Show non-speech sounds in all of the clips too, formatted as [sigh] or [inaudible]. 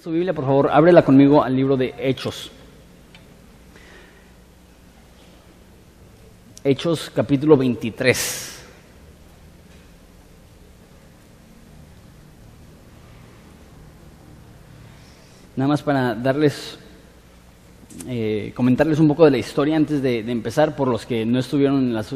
su Biblia, por favor, ábrela conmigo al libro de Hechos. Hechos capítulo 23. Nada más para darles, eh, comentarles un poco de la historia antes de, de empezar, por los que no estuvieron en las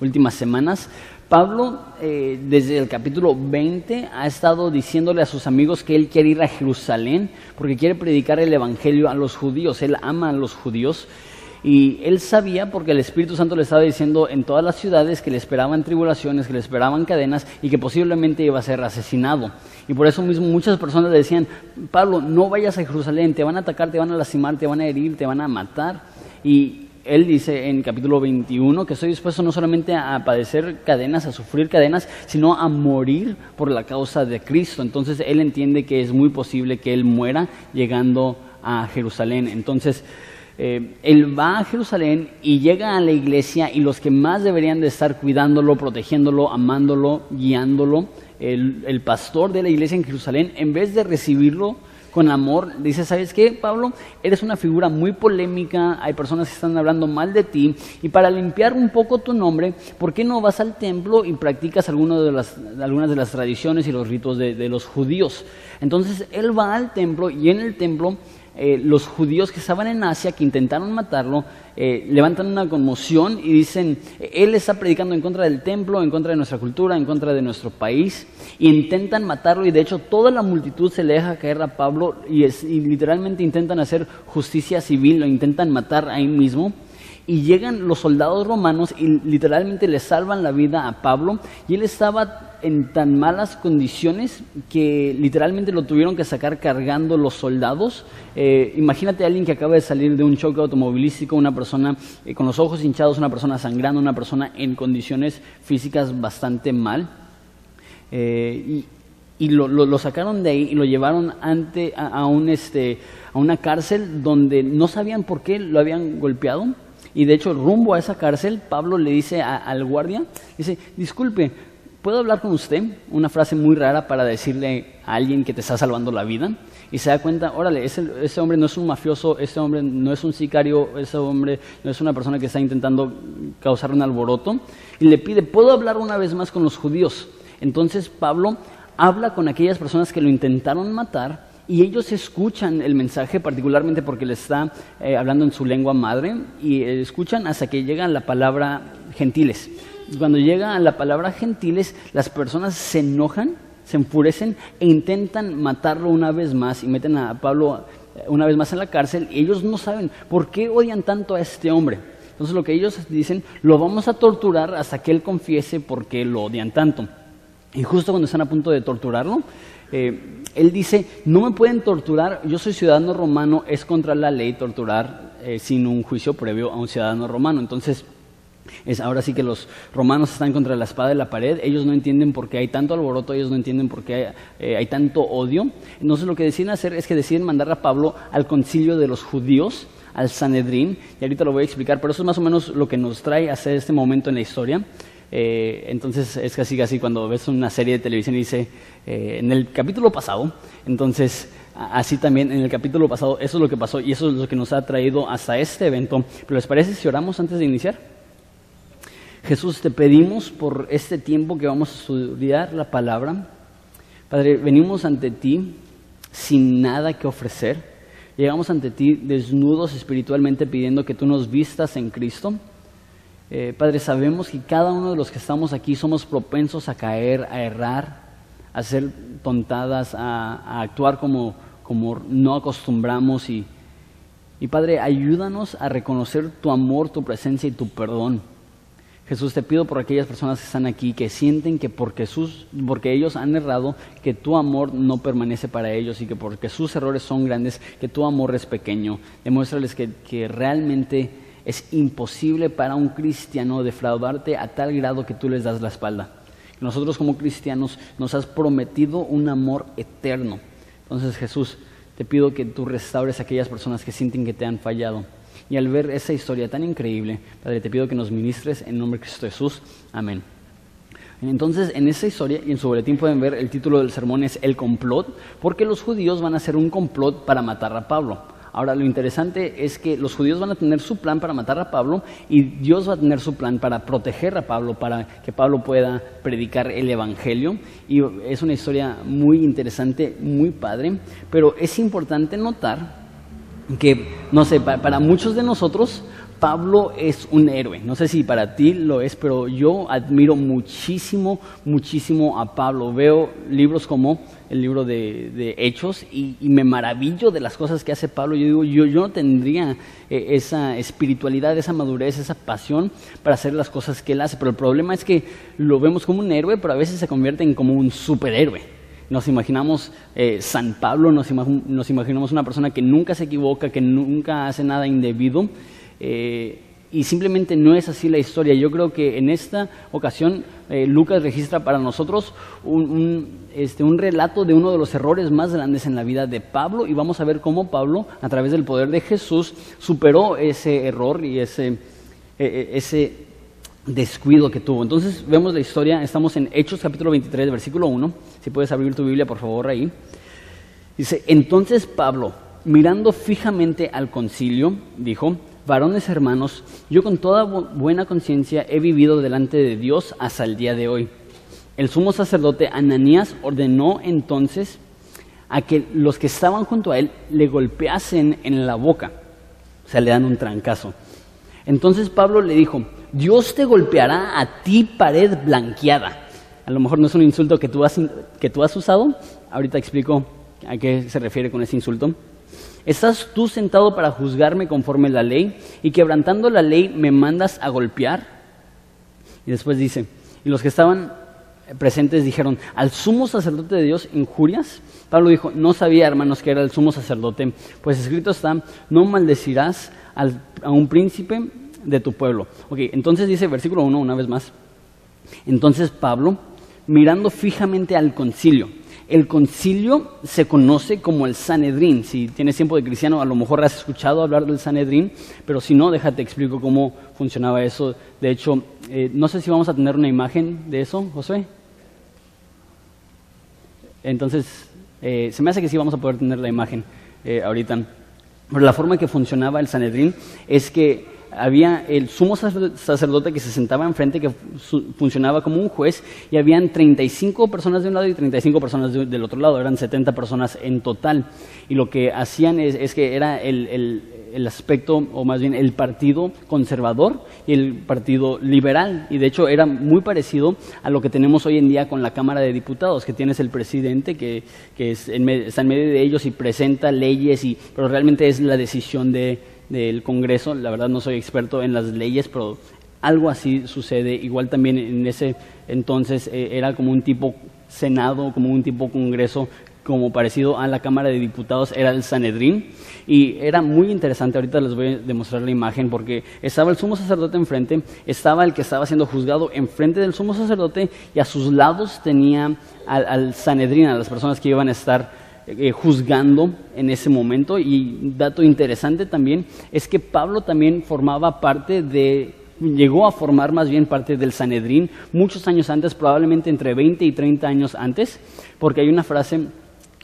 últimas semanas. Pablo, eh, desde el capítulo 20, ha estado diciéndole a sus amigos que él quiere ir a Jerusalén porque quiere predicar el Evangelio a los judíos. Él ama a los judíos. Y él sabía, porque el Espíritu Santo le estaba diciendo en todas las ciudades que le esperaban tribulaciones, que le esperaban cadenas y que posiblemente iba a ser asesinado. Y por eso mismo muchas personas le decían, Pablo, no vayas a Jerusalén, te van a atacar, te van a lastimar, te van a herir, te van a matar. Y él dice en capítulo 21 que estoy dispuesto no solamente a padecer cadenas, a sufrir cadenas, sino a morir por la causa de Cristo. Entonces él entiende que es muy posible que él muera llegando a Jerusalén. Entonces eh, él va a Jerusalén y llega a la iglesia y los que más deberían de estar cuidándolo, protegiéndolo, amándolo, guiándolo, el, el pastor de la iglesia en Jerusalén, en vez de recibirlo, con amor, dice, ¿sabes qué, Pablo? Eres una figura muy polémica, hay personas que están hablando mal de ti, y para limpiar un poco tu nombre, ¿por qué no vas al templo y practicas de las, algunas de las tradiciones y los ritos de, de los judíos? Entonces él va al templo y en el templo eh, los judíos que estaban en Asia, que intentaron matarlo, eh, levantan una conmoción y dicen, él está predicando en contra del templo, en contra de nuestra cultura, en contra de nuestro país, y intentan matarlo y de hecho toda la multitud se le deja caer a Pablo y, y literalmente intentan hacer justicia civil, lo intentan matar ahí mismo y llegan los soldados romanos y literalmente le salvan la vida a Pablo y él estaba en tan malas condiciones que literalmente lo tuvieron que sacar cargando los soldados. Eh, imagínate a alguien que acaba de salir de un choque automovilístico, una persona eh, con los ojos hinchados, una persona sangrando, una persona en condiciones físicas bastante mal. Eh, y, lo, sacaron de ahí y lo llevaron ante, a, un, este, a una cárcel donde no sabían por qué lo habían golpeado y de hecho, rumbo a esa cárcel, Pablo le dice al guardia, dice, disculpe, ¿puedo hablar con usted? Una frase muy rara para decirle a alguien que te está salvando la vida. Y se da cuenta, órale, ese hombre no es un mafioso, ese hombre no es un sicario, ese hombre no es una persona que está intentando causar un alboroto. Y le pide, ¿puedo hablar una vez más con los judíos? Entonces Pablo habla con aquellas personas que lo intentaron matar y ellos escuchan el mensaje, particularmente porque le está eh, hablando en su lengua madre, y eh, escuchan hasta que llega la palabra gentiles. Cuando llega la palabra gentiles, las personas se enojan, se enfurecen e intentan matarlo una vez más y meten a Pablo eh, una vez más en la cárcel y ellos no saben por qué odian tanto a este hombre. Entonces lo que ellos dicen, lo vamos a torturar hasta que él confiese por qué lo odian tanto. Y justo cuando están a punto de torturarlo, eh, él dice, no me pueden torturar, yo soy ciudadano romano, es contra la ley torturar eh, sin un juicio previo a un ciudadano romano. Entonces, es ahora sí que los romanos están contra la espada de la pared, ellos no entienden por qué hay tanto alboroto, ellos no entienden por qué hay, eh, hay tanto odio. Entonces lo que deciden hacer es que deciden mandar a Pablo al concilio de los judíos, al Sanedrín, y ahorita lo voy a explicar, pero eso es más o menos lo que nos trae hasta este momento en la historia. Eh, entonces es casi casi cuando ves una serie de televisión y dice, eh, en el capítulo pasado, entonces así también en el capítulo pasado, eso es lo que pasó y eso es lo que nos ha traído hasta este evento. Pero ¿les parece si oramos antes de iniciar? Jesús, te pedimos por este tiempo que vamos a estudiar la palabra. Padre, venimos ante ti sin nada que ofrecer. Llegamos ante ti desnudos espiritualmente pidiendo que tú nos vistas en Cristo. Eh, Padre, sabemos que cada uno de los que estamos aquí somos propensos a caer, a errar, a hacer tontadas, a, a actuar como, como, no acostumbramos. Y, y Padre, ayúdanos a reconocer tu amor, tu presencia y tu perdón. Jesús, te pido por aquellas personas que están aquí, que sienten que porque, sus, porque ellos han errado, que tu amor no permanece para ellos y que porque sus errores son grandes, que tu amor es pequeño. Demuéstrales que, que realmente es imposible para un cristiano defraudarte a tal grado que tú les das la espalda. Nosotros como cristianos nos has prometido un amor eterno. Entonces Jesús, te pido que tú restaures a aquellas personas que sienten que te han fallado. Y al ver esa historia tan increíble, Padre, te pido que nos ministres en nombre de Cristo Jesús. Amén. Entonces, en esa historia y en su boletín pueden ver el título del sermón es El complot, porque los judíos van a hacer un complot para matar a Pablo. Ahora, lo interesante es que los judíos van a tener su plan para matar a Pablo y Dios va a tener su plan para proteger a Pablo, para que Pablo pueda predicar el Evangelio. Y es una historia muy interesante, muy padre, pero es importante notar que, no sé, para muchos de nosotros Pablo es un héroe. No sé si para ti lo es, pero yo admiro muchísimo, muchísimo a Pablo. Veo libros como el libro de, Hechos y, me maravillo de las cosas que hace Pablo. Yo digo, yo, yo no tendría eh, esa espiritualidad, esa madurez, esa pasión para hacer las cosas que él hace. Pero el problema es que lo vemos como un héroe, pero a veces se convierte en como un superhéroe. Nos imaginamos eh, San Pablo, nos, nos imaginamos una persona que nunca se equivoca, que nunca hace nada indebido. Eh, y simplemente no es así la historia. Yo creo que en esta ocasión eh, Lucas registra para nosotros este, un, relato de uno de los errores más grandes en la vida de Pablo y vamos a ver cómo Pablo, a través del poder de Jesús, superó ese error y ese, e, e, ese descuido que tuvo. Entonces vemos la historia, estamos en Hechos capítulo 23, versículo 1, si puedes abrir tu Biblia por favor ahí. Dice, entonces Pablo, mirando fijamente al concilio, dijo, varones hermanos, yo con toda buena conciencia he vivido delante de Dios hasta el día de hoy. El sumo sacerdote Ananías ordenó entonces a que los que estaban junto a él le golpeasen en la boca, o sea, le dan un trancazo. Entonces Pablo le dijo, Dios te golpeará a ti pared blanqueada. A lo mejor no es un insulto que tú has, que tú has usado, ahorita explico a qué se refiere con ese insulto. ¿Estás tú sentado para juzgarme conforme la ley y quebrantando la ley me mandas a golpear? Y después dice, y los que estaban presentes dijeron, ¿al sumo sacerdote de Dios injurias? Pablo dijo, no sabía, hermanos, que era el sumo sacerdote, pues escrito está, no maldecirás a un príncipe de tu pueblo. Ok, entonces dice versículo 1 una vez más. Entonces Pablo, mirando fijamente al concilio, el concilio se conoce como el Sanedrín. Si tienes tiempo de cristiano, a lo mejor has escuchado hablar del Sanedrín, pero si no, déjate explico cómo funcionaba eso. De hecho, eh, no sé si vamos a tener una imagen de eso, José. Entonces, eh, se me hace que sí vamos a poder tener la imagen eh, ahorita. Pero la forma que funcionaba el Sanedrín es que había el sumo sacerdote que se sentaba enfrente, que funcionaba como un juez, y habían 35 personas de un lado y 35 personas del otro lado, eran 70 personas en total. Y lo que hacían es, que era el, aspecto, o más bien el partido conservador y el partido liberal. Y de hecho era muy parecido a lo que tenemos hoy en día con la Cámara de Diputados, que tienes el presidente que, está en medio de ellos y presenta leyes, y, pero realmente es la decisión de del Congreso. La verdad no soy experto en las leyes, pero algo así sucede. Igual también en ese entonces eh, era como un tipo Senado, como un tipo Congreso, como parecido a la Cámara de Diputados, era el Sanedrín. Y era muy interesante, ahorita les voy a demostrar la imagen, porque estaba el sumo sacerdote enfrente, estaba el que estaba siendo juzgado enfrente del sumo sacerdote y a sus lados tenía al, al Sanedrín, a las personas que iban a estar eh, juzgando en ese momento. Y dato interesante también es que Pablo también formaba parte de, llegó a formar más bien parte del Sanedrín muchos años antes, probablemente entre 20 y 30 años antes, porque hay una frase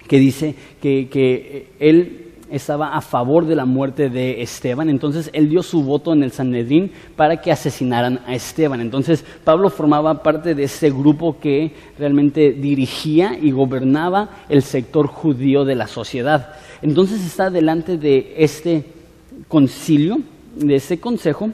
que dice que, que él estaba a favor de la muerte de Esteban, entonces él dio su voto en el Sanedrín para que asesinaran a Esteban. Entonces Pablo formaba parte de ese grupo que realmente dirigía y gobernaba el sector judío de la sociedad. Entonces está delante de este concilio, de ese consejo,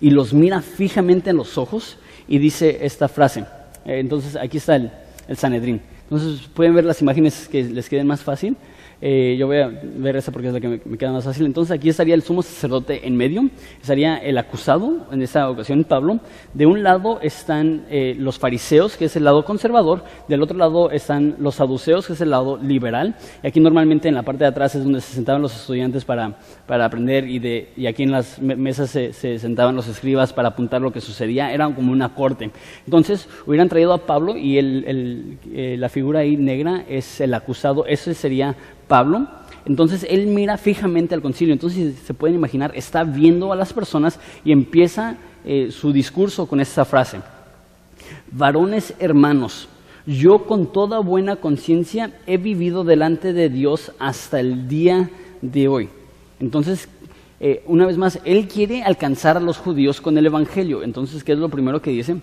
y los mira fijamente en los ojos y dice esta frase. Eh, entonces aquí está el, el Sanedrín. Entonces pueden ver las imágenes que les queden más fácil. Eh, yo voy a ver esa porque es la que me, queda más fácil. Entonces aquí estaría el sumo sacerdote en medio, estaría el acusado, en esta ocasión Pablo. De un lado están eh, los fariseos, que es el lado conservador, del otro lado están los saduceos, que es el lado liberal. Y aquí normalmente en la parte de atrás es donde se sentaban los estudiantes para, para aprender y, de, y aquí en las mesas se, sentaban los escribas para apuntar lo que sucedía. Era como una corte. Entonces hubieran traído a Pablo y el, eh, la figura ahí negra es el acusado. Ese sería Pablo, entonces él mira fijamente al concilio, entonces se pueden imaginar, está viendo a las personas y empieza eh, su discurso con esta frase. varones hermanos, yo con toda buena conciencia he vivido delante de Dios hasta el día de hoy. Entonces, eh, una vez más, Él quiere alcanzar a los judíos con el Evangelio. Entonces, ¿qué es lo primero que dice?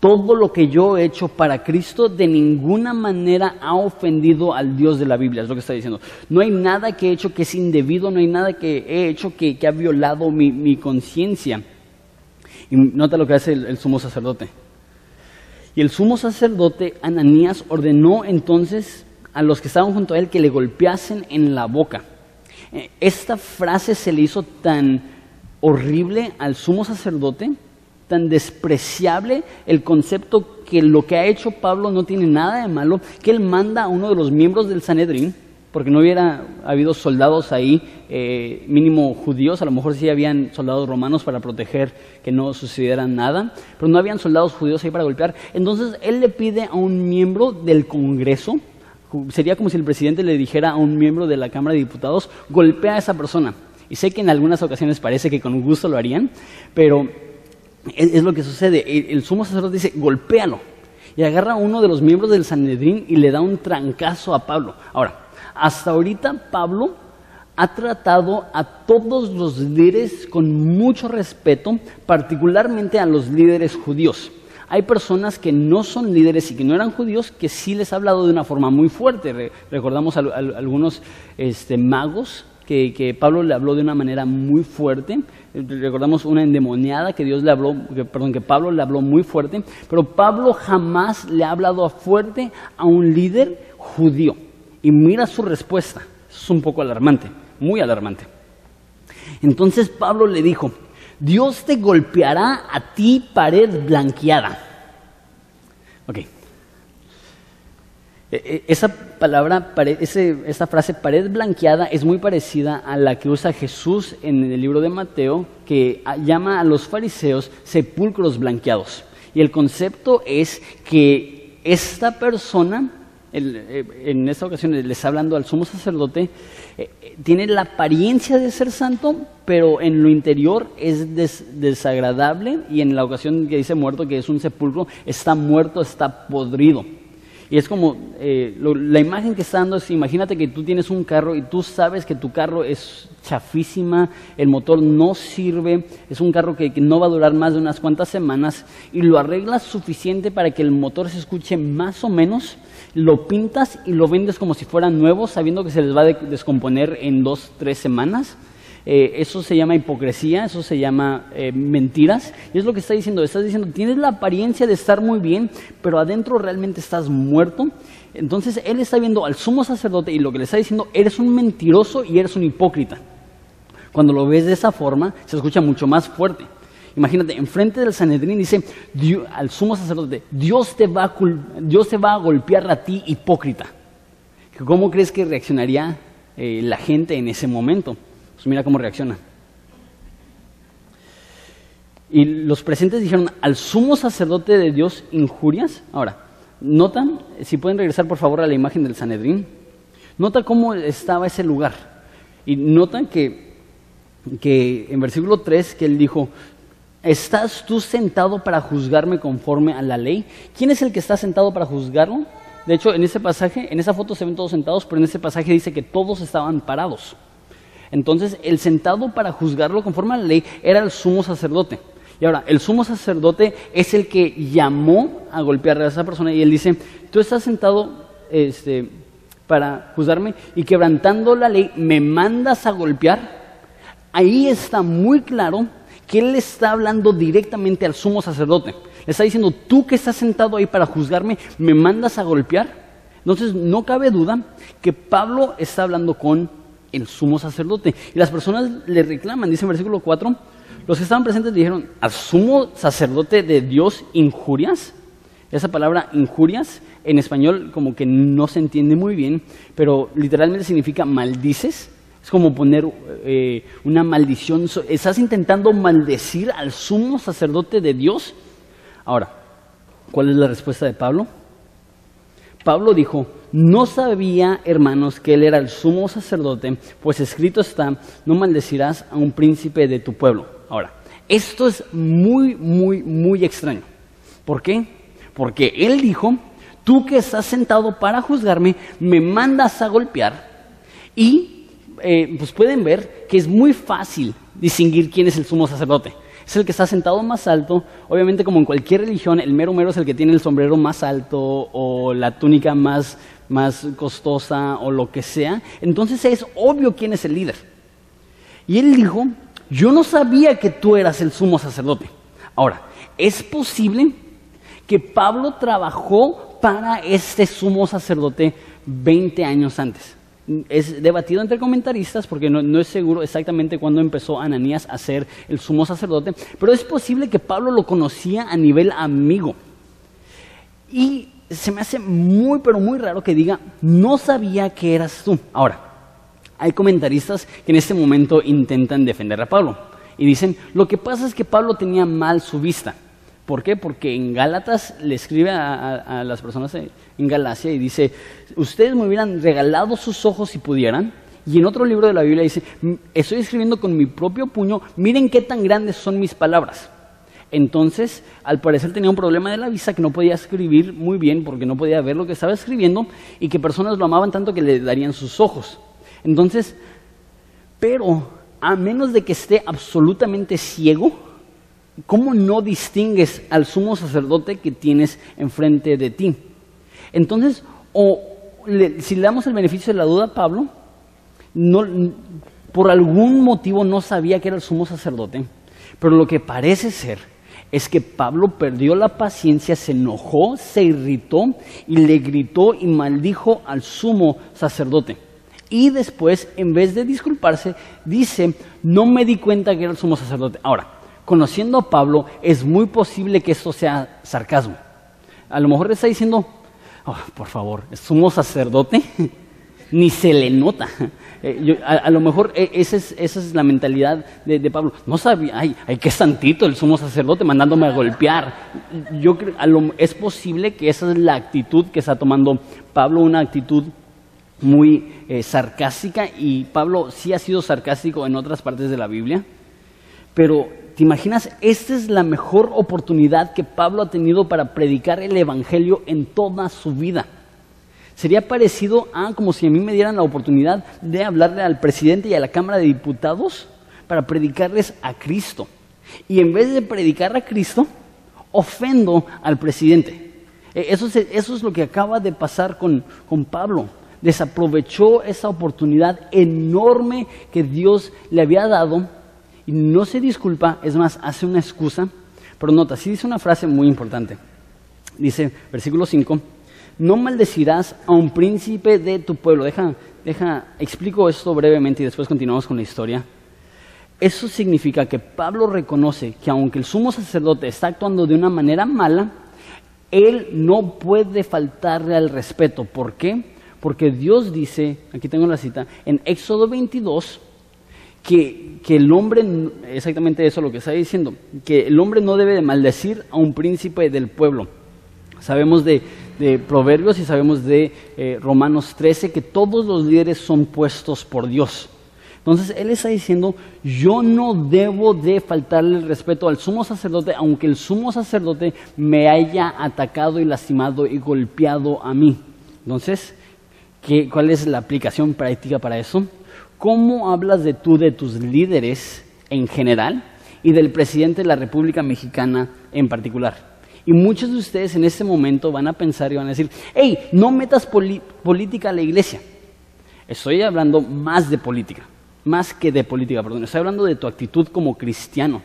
Todo lo que yo he hecho para Cristo de ninguna manera ha ofendido al Dios de la Biblia, es lo que está diciendo. No hay nada que he hecho que es indebido, no hay nada que he hecho que, ha violado mi, conciencia. Y nota lo que hace el sumo sacerdote. Y el sumo sacerdote Ananías ordenó entonces a los que estaban junto a él que le golpeasen en la boca. Eh, esta frase se le hizo tan horrible al sumo sacerdote, tan despreciable el concepto que lo que ha hecho Pablo no tiene nada de malo, que él manda a uno de los miembros del Sanedrín porque no hubiera habido soldados ahí, eh, mínimo judíos, a lo mejor sí habían soldados romanos para proteger que no sucediera nada, pero no habían soldados judíos ahí para golpear. Entonces él le pide a un miembro del Congreso, sería como si el presidente le dijera a un miembro de la Cámara de Diputados, golpea a esa persona. Y sé que en algunas ocasiones parece que con gusto lo harían, pero es, lo que sucede. El, el sumo sacerdote dice, golpéalo. Y agarra a uno de los miembros del Sanedrín y le da un trancazo a Pablo. Ahora, hasta ahorita Pablo ha tratado a todos los líderes con mucho respeto, particularmente a los líderes judíos. Hay personas que no son líderes y que no eran judíos que sí les ha hablado de una forma muy fuerte. recordamos a, algunos este, magos que, Pablo le habló de una manera muy fuerte. Recordamos una endemoniada que Dios le habló, perdón, que Pablo le habló muy fuerte. Pero Pablo jamás le ha hablado fuerte a un líder judío. Y mira su respuesta. Es un poco alarmante, muy alarmante. Entonces Pablo le dijo, Dios te golpeará a ti pared blanqueada. Ok. E, e, esa palabra, esa frase pared blanqueada es muy parecida a la que usa Jesús en el libro de Mateo, que llama a los fariseos sepulcros blanqueados. Y el concepto es que esta persona eh, en esta ocasión le está hablando al sumo sacerdote, eh, tiene la apariencia de ser santo, pero en lo interior es desagradable y en la ocasión que dice muerto, que es un sepulcro, está muerto, está podrido. Y es como, eh, la imagen que está dando es, imagínate que tú tienes un carro y tú sabes que tu carro es chafísima, el motor no sirve, es un carro que, no va a durar más de unas cuantas semanas y lo arreglas suficiente para que el motor se escuche más o menos, lo pintas y lo vendes como si fuera nuevo, sabiendo que se les va a descomponer en dos, tres semanas. Eh, eso se llama hipocresía, eso se llama eh, mentiras. Y es lo que está diciendo, estás diciendo, tienes la apariencia de estar muy bien, pero adentro realmente estás muerto. Entonces él está viendo al sumo sacerdote y lo que le está diciendo, eres un mentiroso y eres un hipócrita. Cuando lo ves de esa forma, se escucha mucho más fuerte. Imagínate, enfrente del Sanedrín dice al sumo sacerdote, Dios te, va a, Dios te va a golpear a ti, hipócrita. ¿Cómo crees que reaccionaría eh, la gente en ese momento? Pues mira cómo reacciona. Y los presentes dijeron, al sumo sacerdote de Dios injurias. Ahora, notan, si pueden regresar por favor a la imagen del Sanedrín, nota cómo estaba ese lugar. Y notan que, que en versículo 3 que él dijo, ¿estás tú sentado para juzgarme conforme a la ley? ¿Quién es el que está sentado para juzgarlo? De hecho, en ese pasaje, en esa foto se ven todos sentados, pero en ese pasaje dice que todos estaban parados. Entonces, el sentado para juzgarlo conforme a la ley era el sumo sacerdote. Y ahora, el sumo sacerdote es el que llamó a golpear a esa persona y él dice, tú estás sentado este, para juzgarme y quebrantando la ley me mandas a golpear. Ahí está muy claro que él está hablando directamente al sumo sacerdote. Le está diciendo, tú que estás sentado ahí para juzgarme, me mandas a golpear. Entonces, no cabe duda que Pablo está hablando con el sumo sacerdote. Y las personas le reclaman, dice en versículo 4, los que estaban presentes dijeron, ¿al sumo sacerdote de Dios injurias? Esa palabra injurias en español como que no se entiende muy bien, pero literalmente significa maldices. Es como poner eh, una maldición. Estás intentando maldecir al sumo sacerdote de Dios. Ahora, ¿cuál es la respuesta de Pablo? Pablo dijo, no sabía, hermanos, que él era el sumo sacerdote, pues escrito está, no maldecirás a un príncipe de tu pueblo. Ahora, esto es muy, muy, muy extraño, ¿Por qué? Porque él dijo, tú que estás sentado para juzgarme, me mandas a golpear y eh, pues pueden ver que es muy fácil distinguir quién es el sumo sacerdote. Es el que está sentado más alto. Obviamente, como en cualquier religión, el mero mero es el que tiene el sombrero más alto o la túnica más, más costosa o lo que sea. Entonces es obvio quién es el líder. Y él dijo, yo no sabía que tú eras el sumo sacerdote. Ahora, es posible que Pablo trabajó para este sumo sacerdote 20 años antes es debatido entre comentaristas porque no, es seguro exactamente cuándo empezó Ananías a ser el sumo sacerdote, pero es posible que Pablo lo conocía a nivel amigo. Y se me hace muy, pero muy raro que diga, no sabía que eras tú. Ahora, hay comentaristas que en este momento intentan defender a Pablo y dicen, lo que pasa es que Pablo tenía mal su vista. ¿Por qué? Porque en Gálatas le escribe a, las personas en Galacia y dice, ustedes me hubieran regalado sus ojos si pudieran. Y en otro libro de la Biblia dice, estoy escribiendo con mi propio puño, miren qué tan grandes son mis palabras. Entonces, al parecer tenía un problema de la vista que no podía escribir muy bien porque no podía ver lo que estaba escribiendo y que personas lo amaban tanto que le darían sus ojos. Entonces, pero a menos de que esté absolutamente ciego, ¿cómo no distingues al sumo sacerdote que tienes enfrente de ti? Entonces, si le damos el beneficio de la duda a Pablo, por algún motivo no sabía que era el sumo sacerdote, pero lo que parece ser es que Pablo perdió la paciencia, se enojó, se irritó y le gritó y maldijo al sumo sacerdote. Y después, en vez de disculparse, dice, no me di cuenta que era el sumo sacerdote. Ahora, conociendo a Pablo, es muy posible que esto sea sarcasmo. A lo mejor le está diciendo, oh, por favor, ¿es sumo sacerdote? [laughs] Ni se le nota. [laughs] Eh, a, lo mejor eh, esa es, la mentalidad de, Pablo. No sabía, ay, ay, qué santito el sumo sacerdote mandándome a golpear. Yo creo, es posible que esa es la actitud que está tomando Pablo, una actitud muy eh, sarcástica, y Pablo sí ha sido sarcástico en otras partes de la Biblia, pero ¿Te imaginas? Esta es la mejor oportunidad que Pablo ha tenido para predicar el Evangelio en toda su vida. Sería parecido a como si a mí me dieran la oportunidad de hablarle al presidente y a la Cámara de Diputados para predicarles a Cristo. Y en vez de predicar a Cristo, ofendo al presidente. E, eso es, eso es lo que acaba de pasar con, con Pablo. Desaprovechó esa oportunidad enorme que Dios le había dado y no se disculpa, es más, hace una excusa, pero nota, sí dice una frase muy importante. Dice, versículo 5, no maldecirás a un príncipe de tu pueblo. Deja, deja, explico esto brevemente y después continuamos con la historia. Eso significa que Pablo reconoce que aunque el sumo sacerdote está actuando de una manera mala, él no puede faltarle al respeto. ¿Por qué? Porque Dios dice, aquí tengo la cita, en Éxodo 22, que, el hombre, exactamente eso lo que está diciendo, que el hombre no debe de maldecir a un príncipe del pueblo. Sabemos de, Proverbios y sabemos de eh, Romanos 13 que todos los líderes son puestos por Dios. Entonces él está diciendo, yo no debo de faltarle el respeto al sumo sacerdote, aunque el sumo sacerdote me haya atacado y lastimado y golpeado a mí. Entonces, ¿qué, ¿cuál es la aplicación práctica para eso? ¿Cómo hablas de tú de tus líderes en general y del presidente de la República Mexicana en particular? Y muchos de ustedes en este momento van a pensar y van a decir, hey, no metas política a la iglesia. Estoy hablando más de política, más que de política, perdón. Estoy hablando de tu actitud como cristiano.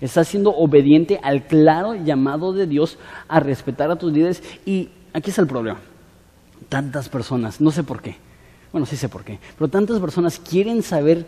Estás siendo obediente al claro llamado de Dios a respetar a tus líderes. Y aquí está el problema. Tantas personas, no sé por qué, bueno, sí sé por qué. Pero tantas personas quieren saber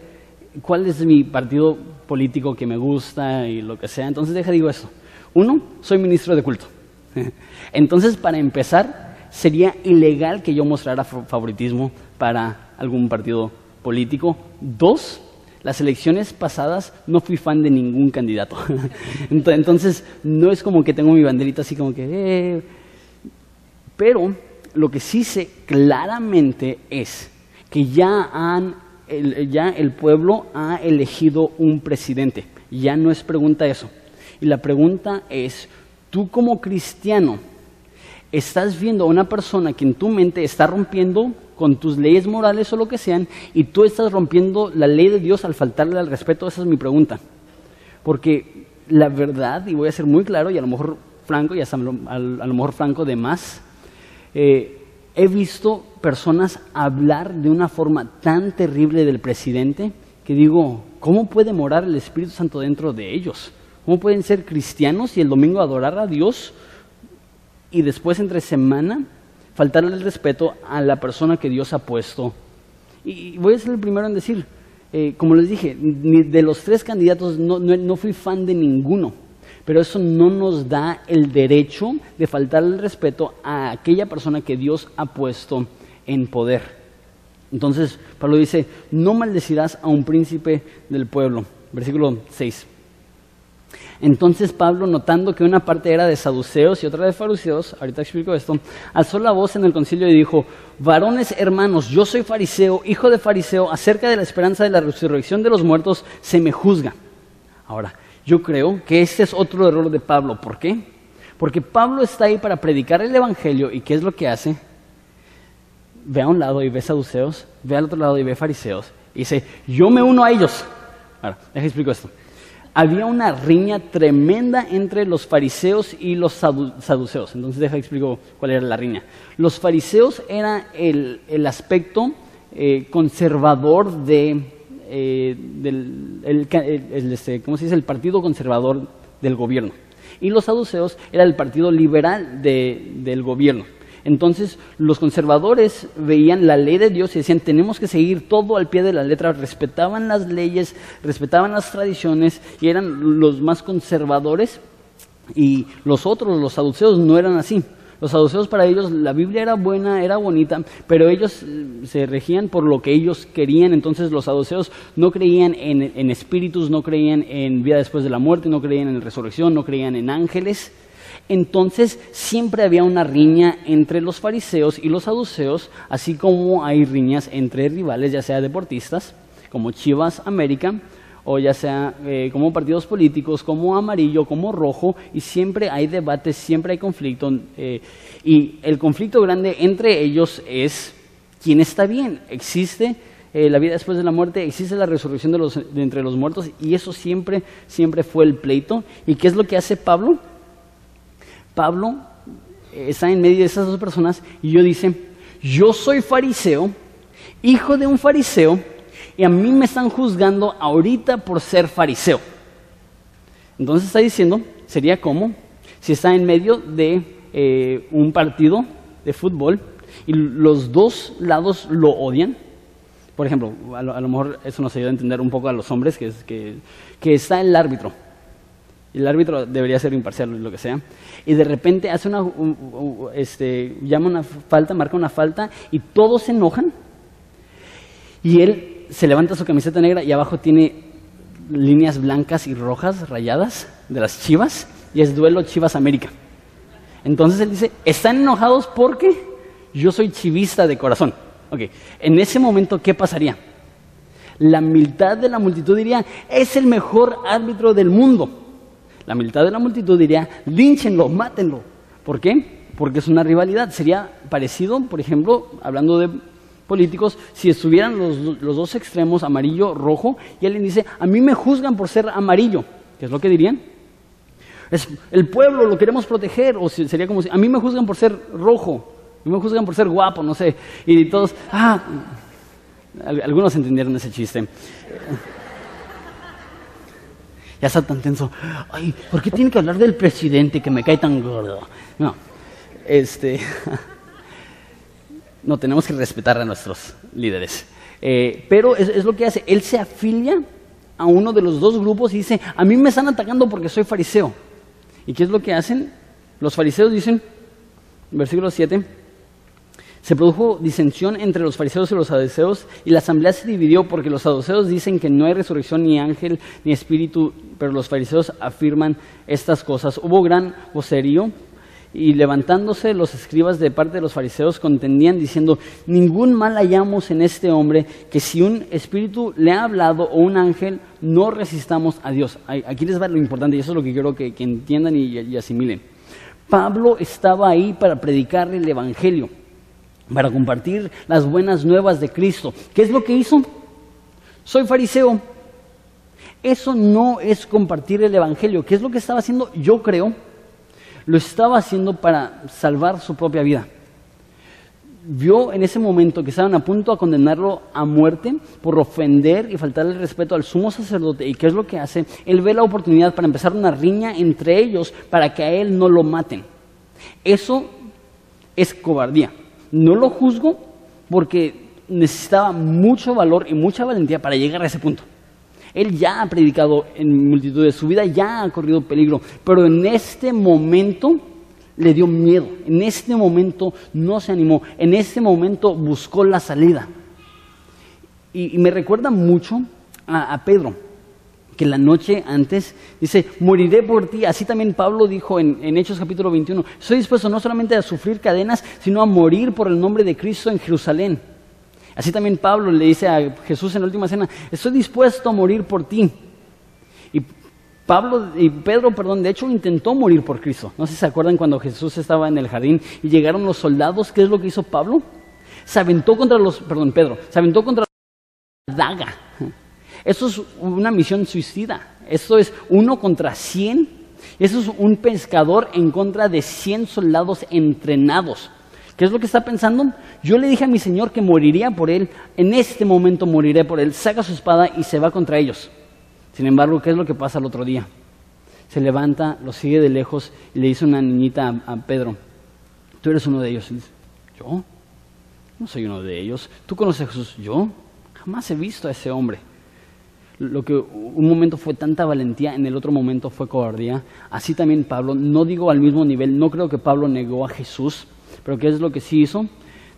cuál es mi partido político que me gusta y lo que sea. Entonces, deja digo eso. Uno, soy ministro de culto. [laughs] Entonces, para empezar, sería ilegal que yo mostrara favoritismo para algún partido político. Dos, las elecciones pasadas no fui fan de ningún candidato. [laughs] Entonces, no es como que tengo mi banderita así como que... Eh. Pero lo que sí sé claramente es que ya, han, el, ya el pueblo ha elegido un presidente. Ya no es pregunta eso. Y la pregunta es, tú como cristiano estás viendo a una persona que en tu mente está rompiendo con tus leyes morales o lo que sean, y tú estás rompiendo la ley de Dios al faltarle al respeto, esa es mi pregunta. Porque la verdad, y voy a ser muy claro, y a lo mejor franco, y a, lo mejor franco de más, eh, he visto personas hablar de una forma tan terrible del presidente que digo, ¿cómo puede morar el Espíritu Santo dentro de ellos? ¿Cómo pueden ser cristianos y el domingo adorar a Dios y después entre semana faltarle el respeto a la persona que Dios ha puesto? Y voy a ser el primero en decir, eh, como les dije, de los tres candidatos no, no fui fan de ninguno, pero eso no nos da el derecho de faltar el respeto a aquella persona que Dios ha puesto en poder. Entonces, Pablo dice, no maldecirás a un príncipe del pueblo. Versículo 6. Entonces Pablo, notando que una parte era de saduceos y otra de fariseos, ahorita explico esto, alzó la voz en el concilio y dijo, varones hermanos, yo soy fariseo, hijo de fariseo, acerca de la esperanza de la resurrección de los muertos se me juzga. Ahora, yo creo que este es otro error de Pablo. ¿Por qué? Porque Pablo está ahí para predicar el Evangelio y ¿qué es lo que hace? Ve a un lado y ve saduceos, ve al otro lado y ve fariseos y dice, yo me uno a ellos. Ahora, déjame explico esto había una riña tremenda entre los fariseos y los saduceos. Entonces, deja explico cuál era la riña. Los fariseos era el, aspecto eh, conservador de, eh, del, el, este, ¿cómo se dice? el partido conservador del gobierno. Y los saduceos era el partido liberal del gobierno. Entonces los conservadores veían la ley de Dios y decían, tenemos que seguir todo al pie de la letra, respetaban las leyes, respetaban las tradiciones y eran los más conservadores y los otros, los saduceos, no eran así. Los saduceos para ellos la Biblia era buena, era bonita, pero ellos eh, se regían por lo que ellos querían. Entonces los saduceos no creían en, en espíritus, no creían en vida después de la muerte, no creían en resurrección, no creían en ángeles. Entonces siempre había una riña entre los fariseos y los saduceos, así como hay riñas entre rivales, ya sea deportistas, como Chivas América, o ya sea eh, como partidos políticos, como amarillo, como rojo, y siempre hay debates, siempre hay conflicto. Eh, y el conflicto grande entre ellos es quién está bien. Existe eh, la vida después de la muerte, existe la resurrección de, los, de entre los muertos, y eso siempre, siempre fue el pleito. ¿Y qué es lo que hace Pablo? Pablo está en medio de esas dos personas y yo dice, yo soy fariseo, hijo de un fariseo, y a mí me están juzgando ahorita por ser fariseo. Entonces está diciendo, sería como si está en medio de eh, un partido de fútbol y los dos lados lo odian. Por ejemplo, a lo, mejor eso nos ayuda a entender un poco a los hombres, que, es, que, que está el árbitro el árbitro debería ser imparcial, lo que sea, y de repente hace una, este, llama una falta, marca una falta, y todos se enojan, y él se levanta su camiseta negra y abajo tiene líneas blancas y rojas rayadas de las chivas, y es duelo Chivas América. Entonces él dice, están enojados porque yo soy chivista de corazón. Ok, en ese momento, ¿qué pasaría? La mitad de la multitud diría, es el mejor árbitro del mundo. La mitad de la multitud diría, línchenlo, mátenlo. ¿Por qué? Porque es una rivalidad. Sería parecido, por ejemplo, hablando de políticos, si estuvieran los, dos extremos, amarillo, rojo, y alguien dice, a mí me juzgan por ser amarillo. ¿Qué es lo que dirían? Es, el pueblo lo queremos proteger, o sería como si, a mí me juzgan por ser rojo, a mí me juzgan por ser guapo, no sé. Y todos, ah, algunos entendieron ese chiste [laughs] ya está tan tenso. Ay, ¿por qué tiene que hablar del presidente que me cae tan gordo? No, este, [laughs] no tenemos que respetar a nuestros líderes. Eh, pero es, es, lo que hace, él se afilia a uno de los dos grupos y dice, a mí me están atacando porque soy fariseo. ¿Y qué es lo que hacen? Los fariseos dicen, versículo 7, se produjo disensión entre los fariseos y los saduceos y la asamblea se dividió porque los saduceos dicen que no hay resurrección ni ángel ni espíritu, pero los fariseos afirman estas cosas. Hubo gran vocerío y levantándose los escribas de parte de los fariseos contendían diciendo, ningún mal hallamos en este hombre que si un espíritu le ha hablado o un ángel, no resistamos a Dios. Aquí les va lo importante y eso es lo que quiero que, entiendan y asimilen. Pablo estaba ahí para predicarle el Evangelio, para compartir las buenas nuevas de Cristo. ¿Qué es lo que hizo? Soy fariseo. Eso no es compartir el Evangelio. ¿Qué es lo que estaba haciendo? Yo creo, lo estaba haciendo para salvar su propia vida vio en ese momento que estaban a punto de condenarlo a muerte por ofender y faltarle respeto al sumo sacerdote. ¿Y qué es lo que hace? Él ve la oportunidad para empezar una riña entre ellos para que a él no lo maten. Eso es cobardía. No lo juzgo porque necesitaba mucho valor y mucha valentía para llegar a ese punto. Él ya ha predicado en multitud de su vida, ya ha corrido peligro, pero en este momento le dio miedo. En este momento no se animó. En este momento buscó la salida. Y, me recuerda mucho a, Pedro, que la noche antes dice, moriré por ti. Así también Pablo dijo en, Hechos capítulo 21, soy dispuesto no solamente a sufrir cadenas, sino a morir por el nombre de Cristo en Jerusalén. Así también Pablo le dice a Jesús en la última cena, estoy dispuesto a morir por ti. Pablo y Pedro, perdón, de hecho intentó morir por Cristo. No sé si se acuerdan cuando Jesús estaba en el jardín y llegaron los soldados, ¿qué es lo que hizo Pablo? Se aventó contra los, perdón, Pedro, se aventó contra la daga. Eso es una misión suicida. Eso es uno contra cien. Eso es un pescador en contra de cien soldados entrenados. ¿Qué es lo que está pensando? Yo le dije a mi Señor que moriría por él. En este momento moriré por él. Saca su espada y se va contra ellos. Sin embargo, ¿qué es lo que pasa el otro día? Se levanta, lo sigue de lejos y le dice una niñita a, Pedro, tú eres uno de ellos. Y dice, ¿yo? No soy uno de ellos. ¿Tú conoces a Jesús? ¿Yo? Jamás he visto a ese hombre. Lo que un momento fue tanta valentía, en el otro momento fue cobardía. Así también Pablo, no digo al mismo nivel, no creo que Pablo negó a Jesús, pero ¿qué es lo que sí hizo?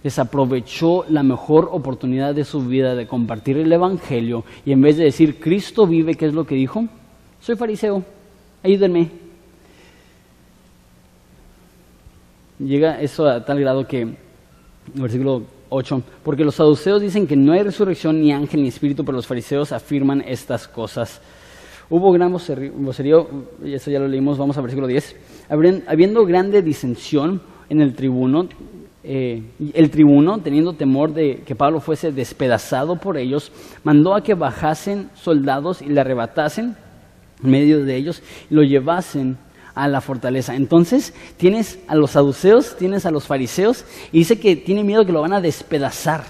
desaprovechó la mejor oportunidad de su vida de compartir el Evangelio y en vez de decir Cristo vive, ¿qué es lo que dijo? Soy fariseo, ayúdenme. Llega eso a tal grado que, versículo 8, porque los saduceos dicen que no hay resurrección ni ángel ni espíritu, pero los fariseos afirman estas cosas. Hubo gran vocerío, eso ya lo leímos, vamos al versículo 10. Habiendo grande disensión en el tribuno, eh, el tribuno, teniendo temor de que Pablo fuese despedazado por ellos, mandó a que bajasen soldados y le arrebatasen en medio de ellos y lo llevasen a la fortaleza. Entonces tienes a los saduceos, tienes a los fariseos y dice que tiene miedo que lo van a despedazar.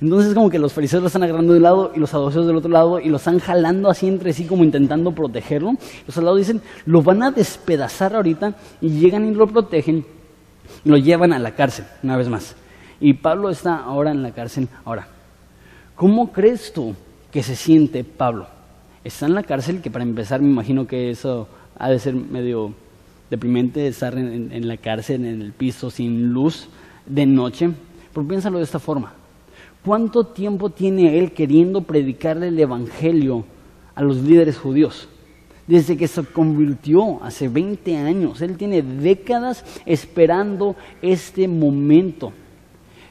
Entonces como que los fariseos lo están agarrando de un lado y los saduceos del otro lado y lo están jalando así entre sí como intentando protegerlo. Los soldados dicen, lo van a despedazar ahorita y llegan y lo protegen lo llevan a la cárcel, una vez más. Y Pablo está ahora en la cárcel. Ahora, ¿cómo crees tú que se siente Pablo? Está en la cárcel, que para empezar me imagino que eso ha de ser medio deprimente estar en, en la cárcel, en el piso, sin luz, de noche. Pero piénsalo de esta forma. ¿Cuánto tiempo tiene él queriendo predicarle el Evangelio a los líderes judíos? Desde que se convirtió hace 20 años. Él tiene décadas esperando este momento.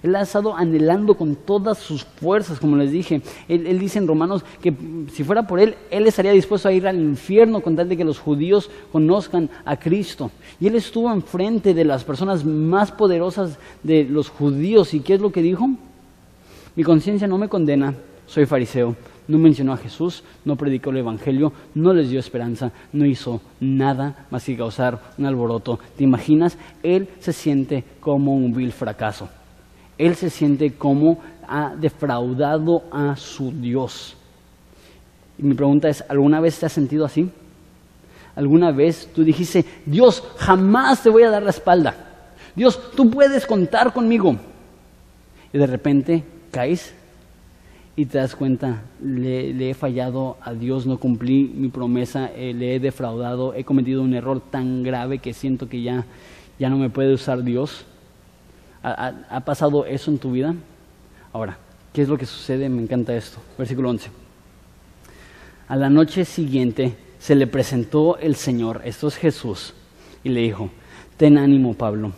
Él ha estado anhelando con todas sus fuerzas, como les dije. Él, dice en Romanos que si fuera por él, él estaría dispuesto a ir al infierno con tal de que los judíos conozcan a Cristo. Y él estuvo enfrente de las personas más poderosas de los judíos. ¿Y qué es lo que dijo? Mi conciencia no me condena, soy fariseo no mencionó a Jesús, no predicó el Evangelio, no les dio esperanza, no hizo nada más que causar un alboroto. ¿Te imaginas? Él se siente como un vil fracaso. Él se siente como ha defraudado a su Dios. Y mi pregunta es, ¿alguna vez te has sentido así? ¿Alguna vez tú dijiste, Dios, jamás te voy a dar la espalda? Dios, tú puedes contar conmigo. Y de repente caes y te das cuenta, le, he fallado a Dios, no cumplí mi promesa, eh, le he defraudado, he cometido un error tan grave que siento que ya, ya no me puede usar Dios. ¿Ha, ¿Ha, pasado eso en tu vida? Ahora, ¿qué es lo que sucede? Me encanta esto. Versículo 11. A la noche siguiente se le presentó el Señor, esto es Jesús, y le dijo, ten ánimo Pablo,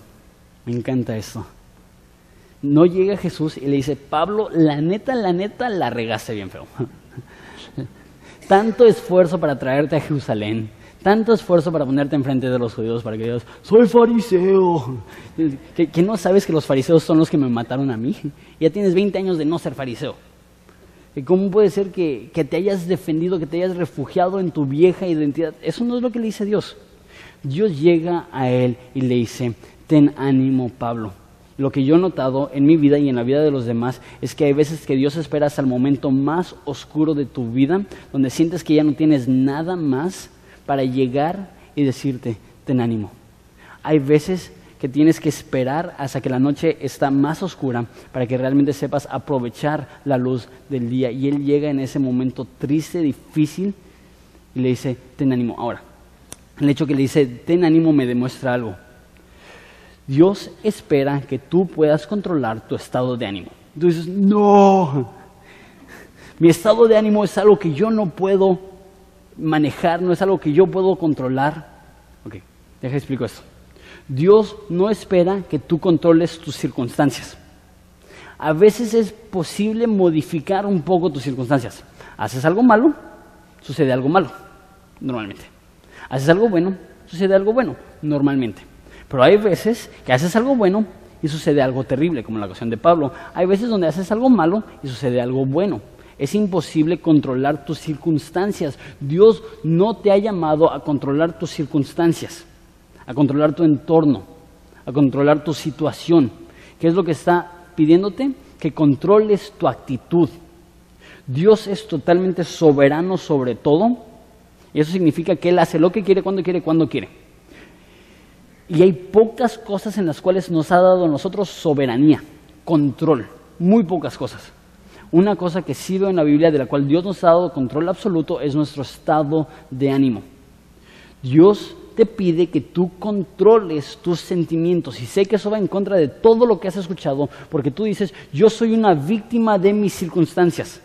me encanta esto no llega Jesús y le dice, Pablo, la neta, la neta, la regaste bien feo. [laughs] Tanto esfuerzo para traerte a Jerusalén, tanto esfuerzo para ponerte enfrente de los judíos para que digas, soy fariseo. Que, no sabes que los fariseos son los que me mataron a mí. Ya tienes 20 años de no ser fariseo. ¿Cómo puede ser que, que te hayas defendido, que te hayas refugiado en tu vieja identidad? Eso no es lo que le dice Dios. Dios llega a él y le dice, ten ánimo Pablo. Lo que yo he notado en mi vida y en la vida de los demás es que hay veces que Dios espera hasta el momento más oscuro de tu vida, donde sientes que ya no tienes nada más para llegar y decirte, ten ánimo. Hay veces que tienes que esperar hasta que la noche está más oscura para que realmente sepas aprovechar la luz del día. Y Él llega en ese momento triste, difícil, y le dice, ten ánimo. Ahora, el hecho que le dice, ten ánimo me demuestra algo. Dios espera que tú puedas controlar tu estado de ánimo. Tú dices, no, mi estado de ánimo es algo que yo no puedo manejar, no es algo que yo puedo controlar. Ok, deja explico esto. Dios no espera que tú controles tus circunstancias. A veces es posible modificar un poco tus circunstancias. Haces algo malo, sucede algo malo, normalmente. Haces algo bueno, sucede algo bueno, normalmente. Pero hay veces que haces algo bueno y sucede algo terrible, como la ocasión de Pablo. Hay veces donde haces algo malo y sucede algo bueno. Es imposible controlar tus circunstancias. Dios no te ha llamado a controlar tus circunstancias, a controlar tu entorno, a controlar tu situación. ¿Qué es lo que está pidiéndote? Que controles tu actitud. Dios es totalmente soberano sobre todo. Y eso significa que Él hace lo que quiere, cuando quiere, cuando quiere. Y hay pocas cosas en las cuales nos ha dado a nosotros soberanía, control, muy pocas cosas. Una cosa que sí veo en la Biblia de la cual Dios nos ha dado control absoluto es nuestro estado de ánimo. Dios te pide que tú controles tus sentimientos. Y sé que eso va en contra de todo lo que has escuchado, porque tú dices, yo soy una víctima de mis circunstancias.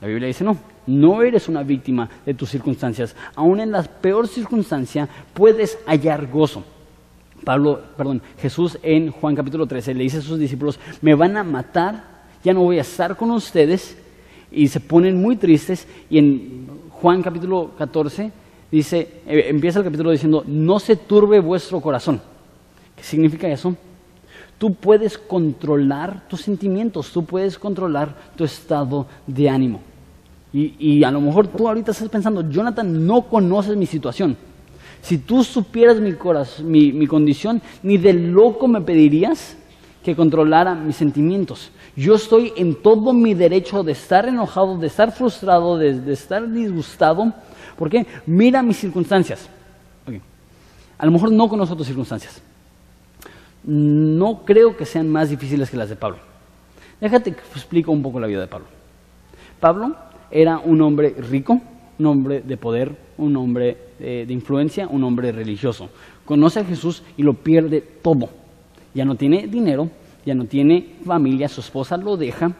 La Biblia dice, no, no eres una víctima de tus circunstancias. Aún en la peor circunstancia puedes hallar gozo. Pablo, perdón, Jesús en Juan capítulo 13 le dice a sus discípulos, me van a matar, ya no voy a estar con ustedes, y se ponen muy tristes, y en Juan capítulo 14 dice, eh, empieza el capítulo diciendo, no se turbe vuestro corazón. ¿Qué significa eso? Tú puedes controlar tus sentimientos, tú puedes controlar tu estado de ánimo. Y, y a lo mejor tú ahorita estás pensando, Jonathan, no conoces mi situación. Si tú supieras mi, condición, ni de loco me pedirías que controlara mis sentimientos. Yo estoy en todo mi derecho de estar enojado, de estar frustrado, de, estar disgustado. ¿Por qué? Mira mis circunstancias. A lo mejor no conozco tus circunstancias. No creo que sean más difíciles que las de Pablo. Déjate que explico un poco la vida de Pablo. Pablo era un hombre rico, un hombre de poder, un hombre eh, de influencia, un hombre religioso. Conoce a Jesús y lo pierde todo. Ya no tiene dinero, ya no tiene familia, su esposa lo deja.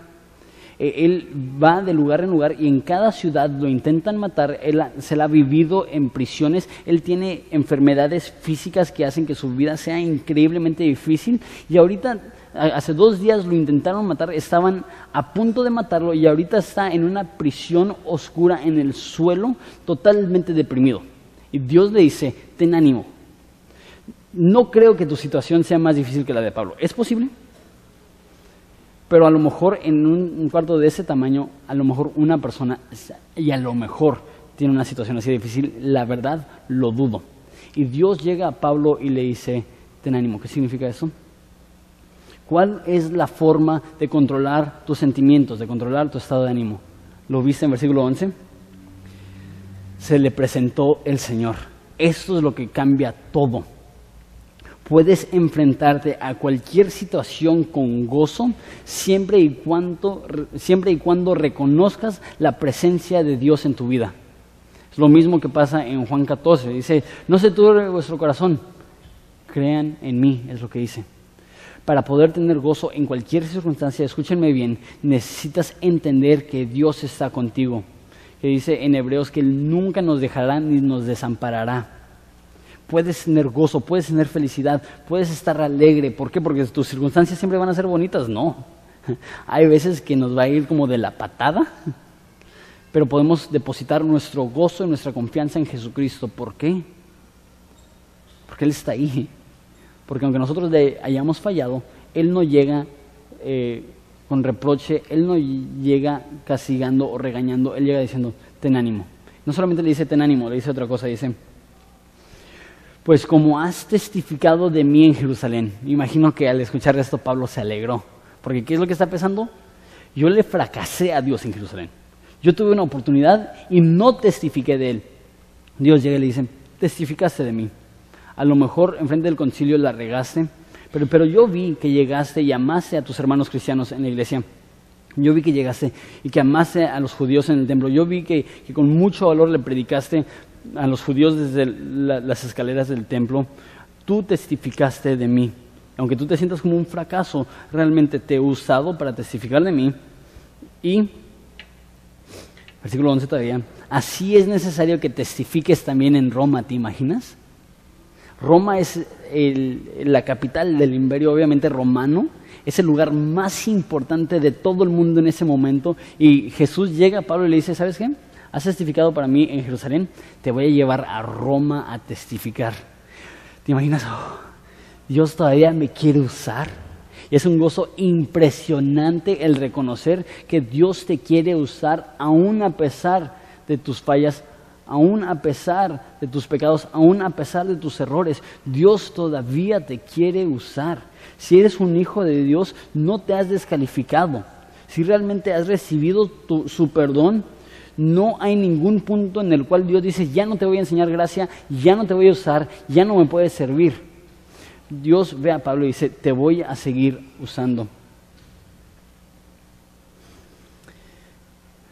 Eh, él va de lugar en lugar y en cada ciudad lo intentan matar. Él se la ha vivido en prisiones. Él tiene enfermedades físicas que hacen que su vida sea increíblemente difícil. Y ahorita hace dos días lo intentaron matar, estaban a punto de matarlo y ahorita está en una prisión oscura en el suelo, totalmente deprimido. Y Dios le dice, ten ánimo. No creo que tu situación sea más difícil que la de Pablo. ¿Es posible? Pero a lo mejor en un, cuarto de ese tamaño, a lo mejor una persona, y a lo mejor tiene una situación así difícil, la verdad lo dudo. Y Dios llega a Pablo y le dice, ten ánimo. ¿Qué significa eso? ¿Cuál es la forma de controlar tus sentimientos, de controlar tu estado de ánimo? ¿Lo viste en versículo 11? Se le presentó el Señor. Esto es lo que cambia todo. Puedes enfrentarte a cualquier situación con gozo siempre y, cuando, siempre y cuando reconozcas la presencia de Dios en tu vida. Es lo mismo que pasa en Juan 14. Dice, no se turbe vuestro corazón, crean en mí, es lo que dice para poder tener gozo en cualquier circunstancia, escúchenme bien, necesitas entender que Dios está contigo. Que dice en Hebreos que Él nunca nos dejará ni nos desamparará. Puedes tener gozo, puedes tener felicidad, puedes estar alegre. ¿Por qué? Porque tus circunstancias siempre van a ser bonitas. No. [laughs] Hay veces que nos va a ir como de la patada, pero podemos depositar nuestro gozo y nuestra confianza en Jesucristo. ¿Por qué? Porque Él está ahí. Porque aunque nosotros hayamos fallado, Él no llega eh, con reproche, Él no llega castigando o regañando, Él llega diciendo, ten ánimo. No solamente le dice ten ánimo, le dice otra cosa, dice, pues como has testificado de mí en Jerusalén. Imagino que al escuchar esto Pablo se alegró, porque ¿qué es lo que está pensando? Yo le fracasé a Dios en Jerusalén. Yo tuve una oportunidad y no testifiqué de él. Dios llega y le dice, testificaste de mí. A lo mejor enfrente del concilio la regaste, pero, pero yo vi que llegaste y amaste a tus hermanos cristianos en la iglesia. Yo vi que llegaste y que amaste a los judíos en el templo. Yo vi que, con mucho valor le predicaste a los judíos desde las escaleras del templo, tú testificaste de mí. Aunque tú te sientas como un fracaso, realmente te he usado para testificar de mí. Y, versículo 11 todavía, así es necesario que testifiques también en Roma, ¿te imaginas? Roma es la capital del imperio, obviamente romano, es el lugar más importante de todo el mundo en ese momento. Y Jesús llega a Pablo y le dice, ¿sabes qué? has testificado para mí en Jerusalén, te voy a llevar a Roma a testificar. ¿Te imaginas? Oh, Dios todavía me quiere usar. Y es un gozo impresionante el reconocer que Dios te quiere usar aún a pesar de tus fallas, aún a pesar de tus pecados, aún a pesar de tus errores. Dios todavía te quiere usar. Si eres un hijo de Dios, no te has descalificado. Si realmente has recibido su perdón, no hay ningún punto en el cual Dios dice, ya no te voy a enseñar gracia, ya no te voy a usar, ya no me puedes servir. Dios ve a Pablo y dice, te voy a seguir usando.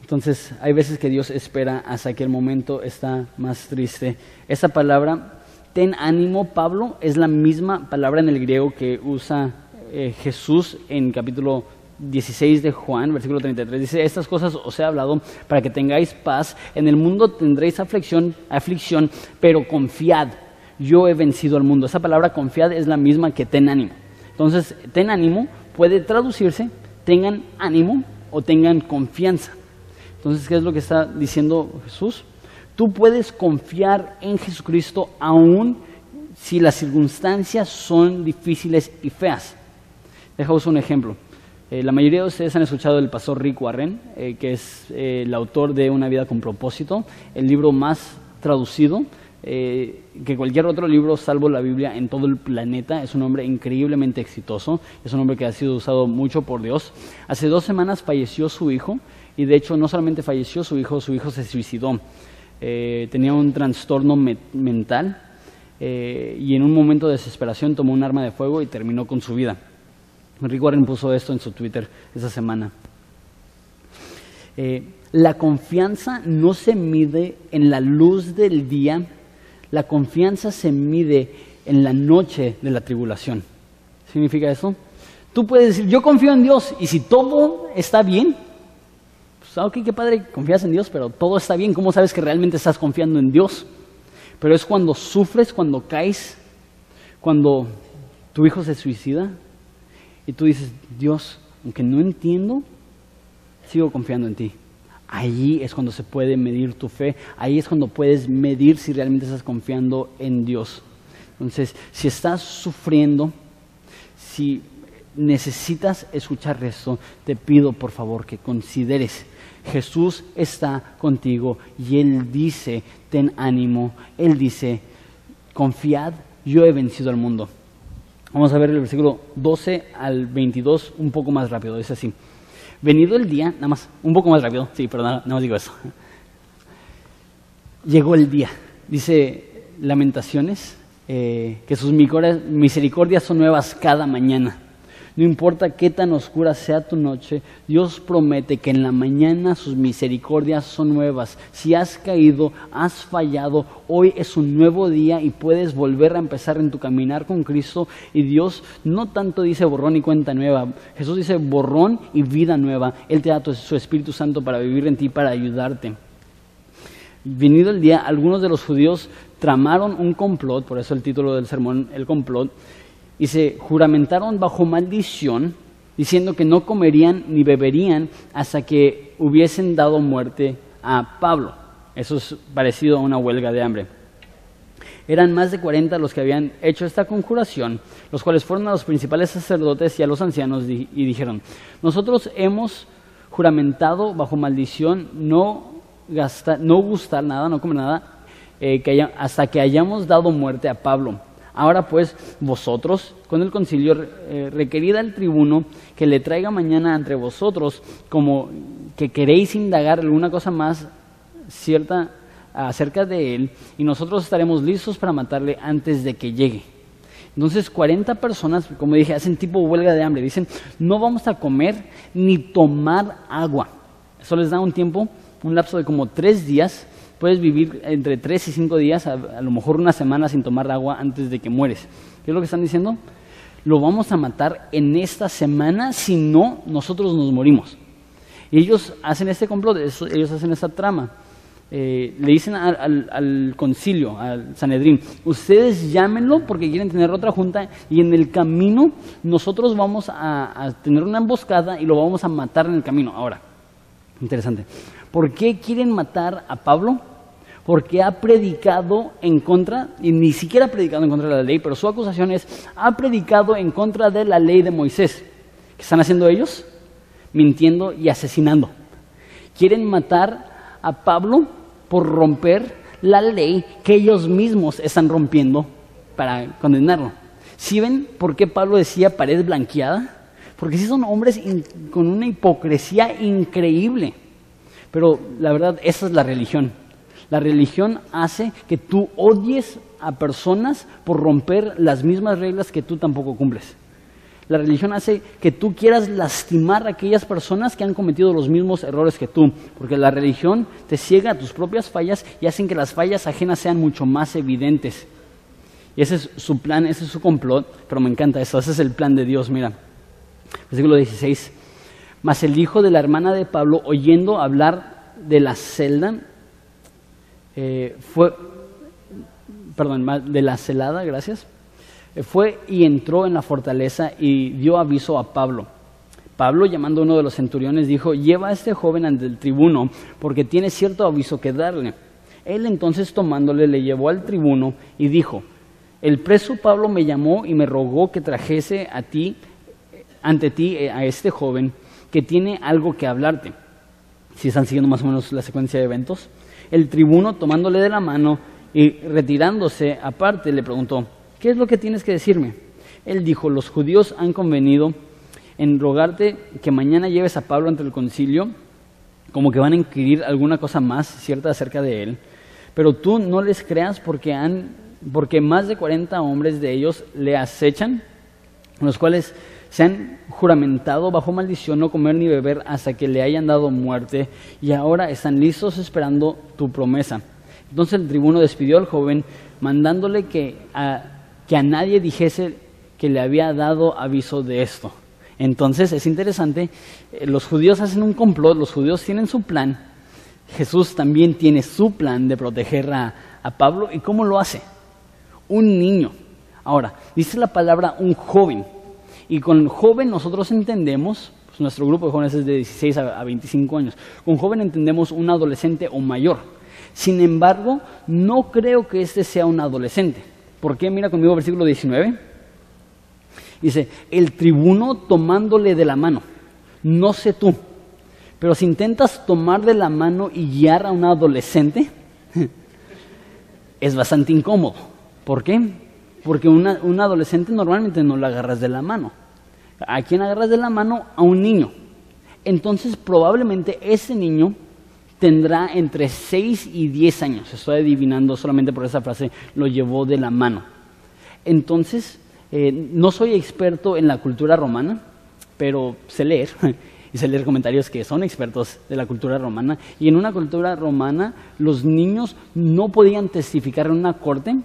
Entonces, hay veces que Dios espera hasta que el momento está más triste. Esa palabra, ten ánimo, Pablo, es la misma palabra en el griego que usa eh, Jesús en capítulo 16 de Juan, versículo 33, dice, estas cosas os he hablado para que tengáis paz. En el mundo tendréis aflicción, aflicción, pero confiad, yo he vencido al mundo. Esa palabra confiad es la misma que ten ánimo. Entonces, ten ánimo puede traducirse, tengan ánimo o tengan confianza. Entonces, ¿qué es lo que está diciendo Jesús? Tú puedes confiar en Jesucristo aún si las circunstancias son difíciles y feas. Dejaos un ejemplo. Eh, la mayoría de ustedes han escuchado del pastor Rick Warren, eh, que es eh, el autor de Una vida con propósito, el libro más traducido que cualquier otro libro salvo la Biblia en todo el planeta. Es un hombre increíblemente exitoso, es un hombre que ha sido usado mucho por Dios. Hace dos semanas falleció su hijo y de hecho no solamente falleció su hijo, su hijo se suicidó. tenía un trastorno mental y en un momento de desesperación tomó un arma de fuego y terminó con su vida. Rick Warren puso esto en su Twitter esa semana. Eh, la confianza no se mide en la luz del día, la confianza se mide en la noche de la tribulación. ¿Significa eso? Tú puedes decir, yo confío en Dios y si todo está bien, ok, qué padre, confías en Dios, pero todo está bien, ¿cómo sabes que realmente estás confiando en Dios? Pero es cuando sufres, cuando caes, cuando tu hijo se suicida, y tú dices, Dios, aunque no entiendo, sigo confiando en ti. Allí es cuando se puede medir tu fe, ahí es cuando puedes medir si realmente estás confiando en Dios. Entonces, si estás sufriendo, si necesitas escuchar esto, te pido por favor que consideres, Jesús está contigo y Él dice, ten ánimo, Él dice, confiad, yo he vencido al mundo. Vamos a ver el versículo 12 al 22 un poco más rápido. Es así. Venido el día, nada más, un poco más rápido, sí, pero nada, nada más digo eso. Llegó el día. Dice Lamentaciones eh, que sus misericordias son nuevas cada mañana. No importa qué tan oscura sea tu noche, Dios promete que en la mañana sus misericordias son nuevas. Si has caído, has fallado, hoy es un nuevo día y puedes volver a empezar en tu caminar con Cristo. Y Dios no tanto dice borrón y cuenta nueva, Jesús dice borrón y vida nueva. Él te da su Espíritu Santo para vivir en ti, para ayudarte. Venido el día, algunos de los judíos tramaron un complot, por eso el título del sermón, el complot, y se juramentaron bajo maldición, diciendo que no comerían ni beberían hasta que hubiesen dado muerte a Pablo. Eso es parecido a una huelga de hambre. Eran más de 40 los que habían hecho esta conjuración, los cuales fueron a los principales sacerdotes y a los ancianos y dijeron, nosotros hemos juramentado bajo maldición no, gastar, no gustar nada, no comer nada, eh, hasta que hayamos dado muerte a Pablo. Ahora pues vosotros, con el concilio, eh, requerida al tribuno que le traiga mañana entre vosotros, como que queréis indagar alguna cosa más cierta acerca de él, y nosotros estaremos listos para matarle antes de que llegue. Entonces 40 personas, como dije, hacen tipo huelga de hambre. Dicen, no vamos a comer ni tomar agua. Eso les da un tiempo, un lapso de como tres días. Puedes vivir entre tres y cinco días, a, lo mejor una semana sin tomar agua antes de que mueres. ¿Qué es lo que están diciendo? Lo vamos a matar en esta semana, si no, nosotros nos morimos. Y ellos hacen este complot, ellos hacen esta trama. Eh, le dicen al, concilio, al Sanedrín, ustedes llámenlo porque quieren tener otra junta y en el camino nosotros vamos a, tener una emboscada y lo vamos a matar en el camino. Ahora, interesante, ¿por qué quieren matar a Pablo? Porque ha predicado en contra, y ni siquiera ha predicado en contra de la ley, pero su acusación es, ha predicado en contra de la ley de Moisés. ¿Qué están haciendo ellos? Mintiendo y asesinando. Quieren matar a Pablo por romper la ley que ellos mismos están rompiendo para condenarlo. ¿Sí ven por qué Pablo decía pared blanqueada? Porque sí son hombres con una hipocresía increíble. Pero la verdad, esa es la religión. La religión hace que tú odies a personas por romper las mismas reglas que tú tampoco cumples. La religión hace que tú quieras lastimar a aquellas personas que han cometido los mismos errores que tú, porque la religión te ciega a tus propias fallas y hacen que las fallas ajenas sean mucho más evidentes. Y ese es su plan, ese es su complot, pero me encanta eso, ese es el plan de Dios, mira. Versículo 16. Mas el hijo de la hermana de Pablo, oyendo hablar de la celda, eh, fue, perdón, de la celada, gracias, fue y entró en la fortaleza y dio aviso a Pablo. Pablo, llamando a uno de los centuriones, dijo, lleva a este joven ante el tribuno, porque tiene cierto aviso que darle. Él entonces tomándole le llevó al tribuno y dijo, el preso Pablo me llamó y me rogó que trajese a ti, ante ti, eh, a este joven, que tiene algo que hablarte. Si están siguiendo más o menos la secuencia de eventos. El tribuno, tomándole de la mano y retirándose aparte, le preguntó, ¿qué es lo que tienes que decirme? Él dijo, los judíos han convenido en rogarte que mañana lleves a Pablo ante el concilio, como que van a inquirir alguna cosa más cierta acerca de él, pero tú no les creas porque, han, porque más de 40 hombres de ellos le acechan, los cuales se han juramentado bajo maldición no comer ni beber hasta que le hayan dado muerte y ahora están listos esperando tu promesa. Entonces el tribuno despidió al joven mandándole que a, que a nadie dijese que le había dado aviso de esto. Entonces es interesante, eh, los judíos hacen un complot, los judíos tienen su plan, Jesús también tiene su plan de proteger a, Pablo. ¿Y cómo lo hace? Un niño. Ahora, dice la palabra un joven. Y con joven nosotros entendemos, pues nuestro grupo de jóvenes es de 16 a 25 años, con joven entendemos un adolescente o mayor. Sin embargo, no creo que este sea un adolescente. ¿Por qué? Mira conmigo versículo 19. Dice, el tribuno tomándole de la mano. No sé tú, pero si intentas tomar de la mano y guiar a un adolescente, [laughs] es bastante incómodo. ¿Por qué? Porque un adolescente normalmente no lo agarras de la mano. ¿A quién agarras de la mano? A un niño. Entonces probablemente ese niño tendrá entre 6 y 10 años. Estoy adivinando solamente por esa frase, lo llevó de la mano. Entonces, eh, no soy experto en la cultura romana, pero sé leer [laughs] y sé leer comentarios que son expertos de la cultura romana. Y en una cultura romana los niños no podían testificar en una corte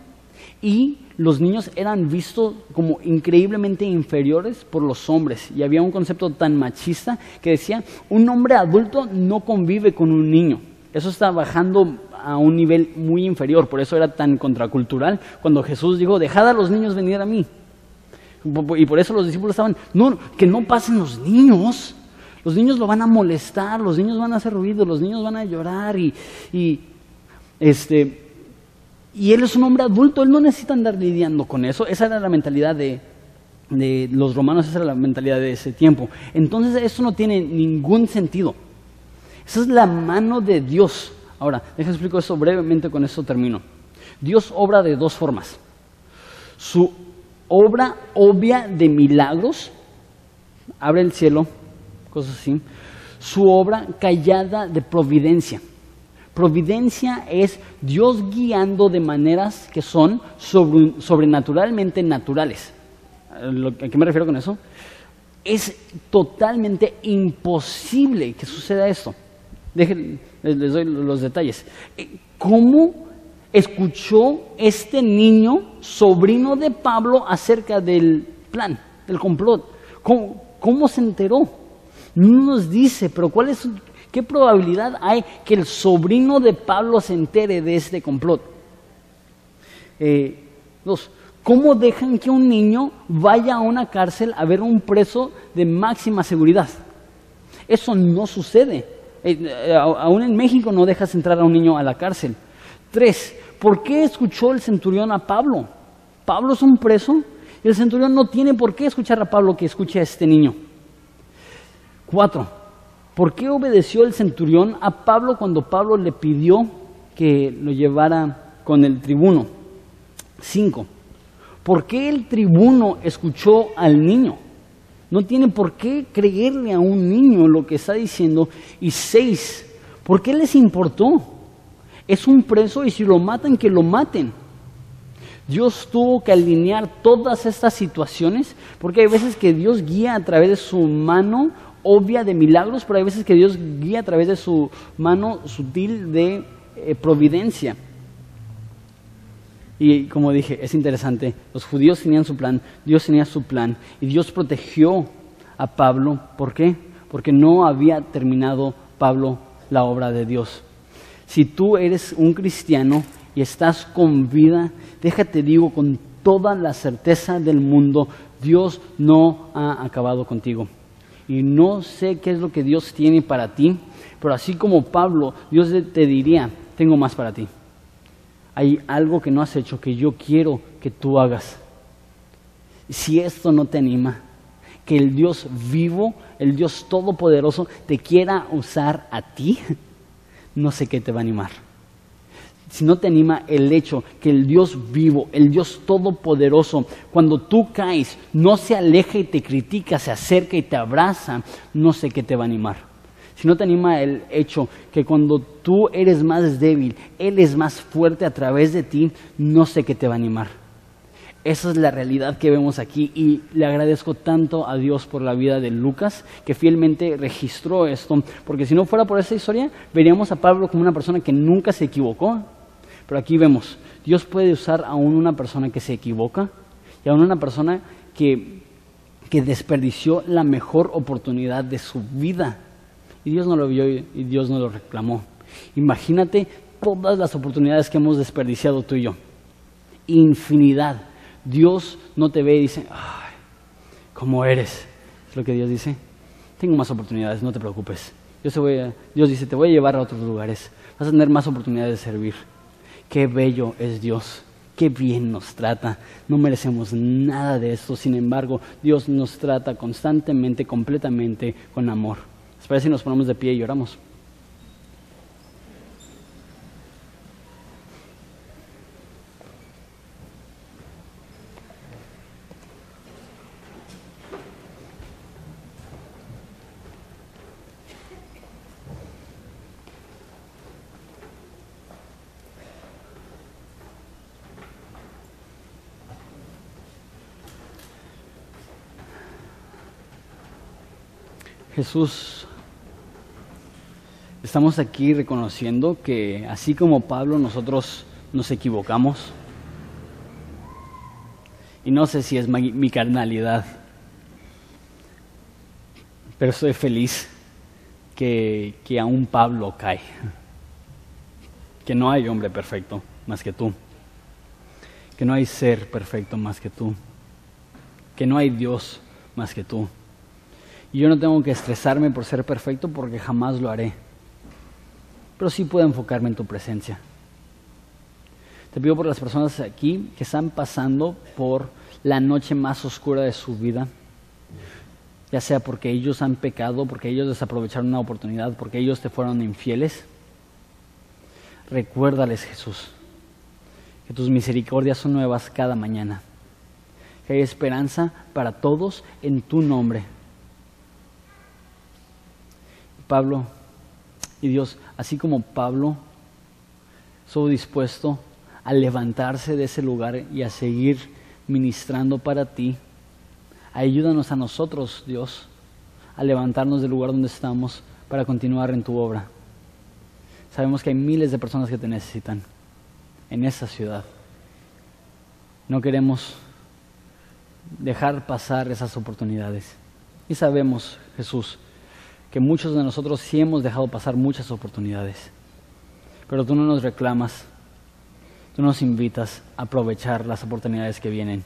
y los niños eran vistos como increíblemente inferiores por los hombres. Y había un concepto tan machista que decía, un hombre adulto no convive con un niño. Eso está bajando a un nivel muy inferior, por eso era tan contracultural cuando Jesús dijo, dejad a los niños venir a mí. Y por eso los discípulos estaban, no, que no pasen los niños. Los niños lo van a molestar, los niños van a hacer ruido, los niños van a llorar y, y este, y él es un hombre adulto, él no necesita andar lidiando con eso. Esa era la mentalidad de, de los romanos, esa era la mentalidad de ese tiempo. Entonces eso no tiene ningún sentido. Esa es la mano de Dios. Ahora, déjame explicar eso brevemente, con eso termino. Dios obra de dos formas. Su obra obvia de milagros, abre el cielo, cosas así. Su obra callada de providencia. Providencia es Dios guiando de maneras que son sobrenaturalmente naturales. ¿A qué me refiero con eso? Es totalmente imposible que suceda esto. Dejen, les doy los detalles. Eh, ¿Cómo escuchó este niño, sobrino de Pablo, acerca del plan, del complot? ¿Cómo, se enteró? No nos dice, pero ¿cuál es, ¿qué probabilidad hay que el sobrino de Pablo se entere de este complot? Eh, dos, ¿Cómo dejan que un niño vaya a una cárcel a ver un preso de máxima seguridad? Eso no sucede. Eh, eh, aún en México no dejas entrar a un niño a la cárcel. Tres, ¿por qué escuchó el centurión a Pablo? Pablo es un preso y el centurión no tiene por qué escuchar a Pablo que escuche a este niño. Cuatro, ¿por qué obedeció el centurión a Pablo cuando Pablo le pidió que lo llevara con el tribuno? Cinco, ¿Por qué el tribuno escuchó al niño? No tiene por qué creerle a un niño lo que está diciendo. Y seis, ¿por qué les importó? Es un preso y si lo matan, que lo maten. Dios tuvo que alinear todas estas situaciones, porque hay veces que Dios guía a través de su mano obvia de milagros, pero hay veces que Dios guía a través de su mano sutil de eh, providencia. Y como dije, es interesante, los judíos tenían su plan, Dios tenía su plan y Dios protegió a Pablo. ¿Por qué? Porque no había terminado Pablo la obra de Dios. Si tú eres un cristiano y estás con vida, déjate digo con toda la certeza del mundo, Dios no ha acabado contigo. Y no sé qué es lo que Dios tiene para ti, pero así como Pablo, Dios te diría, tengo más para ti hay algo que no has hecho que yo quiero que tú hagas. Si esto no te anima, que el Dios vivo, el Dios todopoderoso, te quiera usar a ti, [laughs] no sé qué te va a animar. Si no te anima el hecho que el Dios vivo, el Dios todopoderoso, cuando tú caes, no se aleja y te critica, se acerca y te abraza, no sé qué te va a animar si no te anima el hecho que cuando tú eres más débil, Él es más fuerte a través de ti, no sé qué te va a animar. Esa es la realidad que vemos aquí y le agradezco tanto a Dios por la vida de Lucas que fielmente registró esto, porque si no fuera por esa historia, veríamos a Pablo como una persona que nunca se equivocó. Pero aquí vemos, Dios puede usar aún una persona que se equivoca y aún una persona que, que desperdició la mejor oportunidad de su vida y Dios no lo vio y Dios no lo reclamó. Imagínate todas las oportunidades que hemos desperdiciado tú y yo. Infinidad. Dios no te ve y dice, ay, ¿cómo eres? Es lo que Dios dice. Tengo más oportunidades, no te preocupes. Dios, Dios dice, te voy a llevar a otros lugares. Vas a tener más oportunidades de servir. Qué bello es Dios. Qué bien nos trata. No merecemos nada de esto. Sin embargo, Dios nos trata constantemente, completamente con amor. Espera si nos ponemos de pie y lloramos. Jesús Estamos aquí reconociendo que así como Pablo nosotros nos equivocamos. Y no sé si es mi, carnalidad, pero estoy feliz que, que aún Pablo cae. Que no hay hombre perfecto más que tú. Que no hay ser perfecto más que tú. Que no hay Dios más que tú. Y yo no tengo que estresarme por ser perfecto porque jamás lo haré. Pero sí puedo enfocarme en tu presencia. Te pido por las personas aquí que están pasando por la noche más oscura de su vida, ya sea porque ellos han pecado, porque ellos desaprovecharon una oportunidad, porque ellos te fueron infieles. Recuérdales, Jesús, que tus misericordias son nuevas cada mañana, que hay esperanza para todos en tu nombre. Pablo y Dios, así como Pablo estuvo dispuesto a levantarse de ese lugar y a seguir ministrando para ti, ayúdanos a nosotros, Dios, a levantarnos del lugar donde estamos para continuar en tu obra. Sabemos que hay miles de personas que te necesitan en esa ciudad. No queremos dejar pasar esas oportunidades. Y sabemos, Jesús, que muchos de nosotros sí hemos dejado pasar muchas oportunidades. Pero tú no nos reclamas, tú nos invitas a aprovechar las oportunidades que vienen.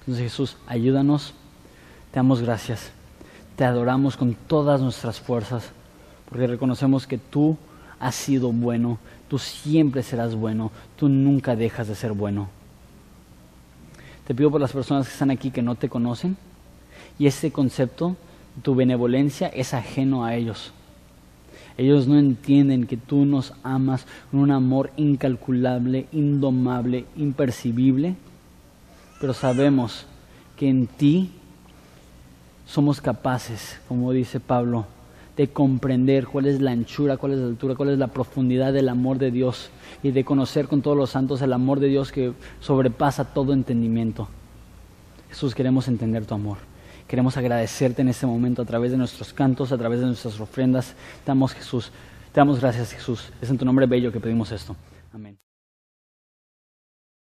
Entonces Jesús, ayúdanos, te damos gracias, te adoramos con todas nuestras fuerzas, porque reconocemos que tú has sido bueno, tú siempre serás bueno, tú nunca dejas de ser bueno. Te pido por las personas que están aquí que no te conocen y ese concepto, tu benevolencia, es ajeno a ellos. Ellos no entienden que tú nos amas con un amor incalculable, indomable, impercibible, pero sabemos que en ti somos capaces, como dice Pablo, de comprender cuál es la anchura, cuál es la altura, cuál es la profundidad del amor de Dios y de conocer con todos los santos el amor de Dios que sobrepasa todo entendimiento. Jesús, queremos entender tu amor. Queremos agradecerte en este momento a través de nuestros cantos, a través de nuestras ofrendas. Te damos Jesús. Te damos gracias Jesús. Es en tu nombre bello que pedimos esto. Amén.